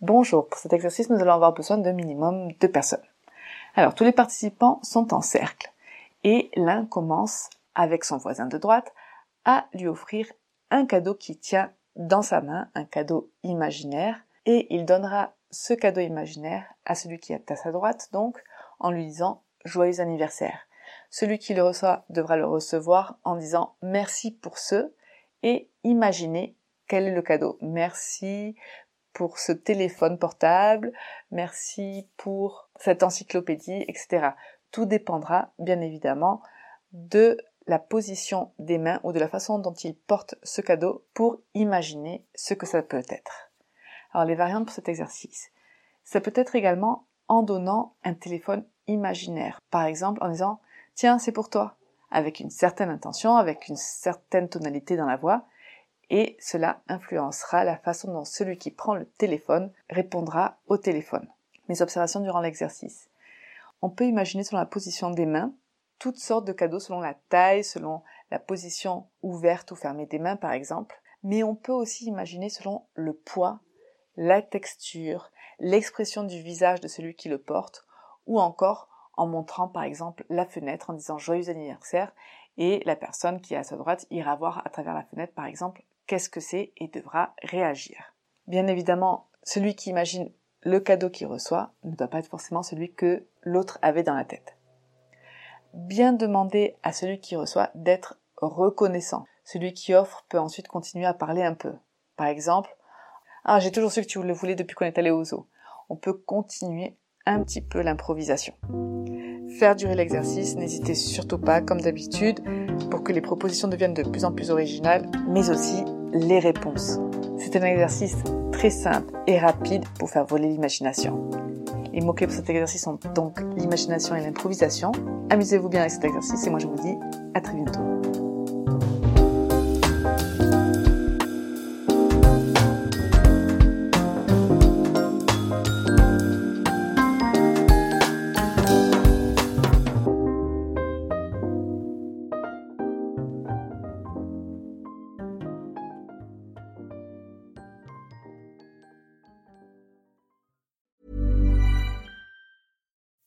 Bonjour, pour cet exercice, nous allons avoir besoin de minimum deux personnes. Alors, tous les participants sont en cercle et l'un commence avec son voisin de droite à lui offrir un cadeau qui tient dans sa main, un cadeau imaginaire, et il donnera ce cadeau imaginaire à celui qui est à sa droite, donc en lui disant joyeux anniversaire. Celui qui le reçoit devra le recevoir en disant merci pour ce et imaginez quel est le cadeau. Merci pour ce téléphone portable, merci pour cette encyclopédie, etc. Tout dépendra, bien évidemment, de la position des mains ou de la façon dont il porte ce cadeau pour imaginer ce que ça peut être. Alors les variantes pour cet exercice. Ça peut être également en donnant un téléphone imaginaire. Par exemple en disant tiens c'est pour toi avec une certaine intention, avec une certaine tonalité dans la voix et cela influencera la façon dont celui qui prend le téléphone répondra au téléphone. Mes observations durant l'exercice. On peut imaginer selon la position des mains toutes sortes de cadeaux selon la taille, selon la position ouverte ou fermée des mains par exemple, mais on peut aussi imaginer selon le poids, la texture, l'expression du visage de celui qui le porte, ou encore en montrant par exemple la fenêtre en disant joyeux anniversaire et la personne qui est à sa droite ira voir à travers la fenêtre par exemple qu'est-ce que c'est et devra réagir. Bien évidemment, celui qui imagine le cadeau qu'il reçoit ne doit pas être forcément celui que l'autre avait dans la tête. Bien demander à celui qui reçoit d'être reconnaissant. Celui qui offre peut ensuite continuer à parler un peu. Par exemple, ah, j'ai toujours su que tu le voulais depuis qu'on est allé au zoo. On peut continuer un petit peu l'improvisation. Faire durer l'exercice, n'hésitez surtout pas, comme d'habitude, pour que les propositions deviennent de plus en plus originales, mais aussi les réponses. C'est un exercice très simple et rapide pour faire voler l'imagination. Les mots-clés pour cet exercice sont donc l'imagination et l'improvisation. Amusez-vous bien avec cet exercice et moi je vous dis à très bientôt.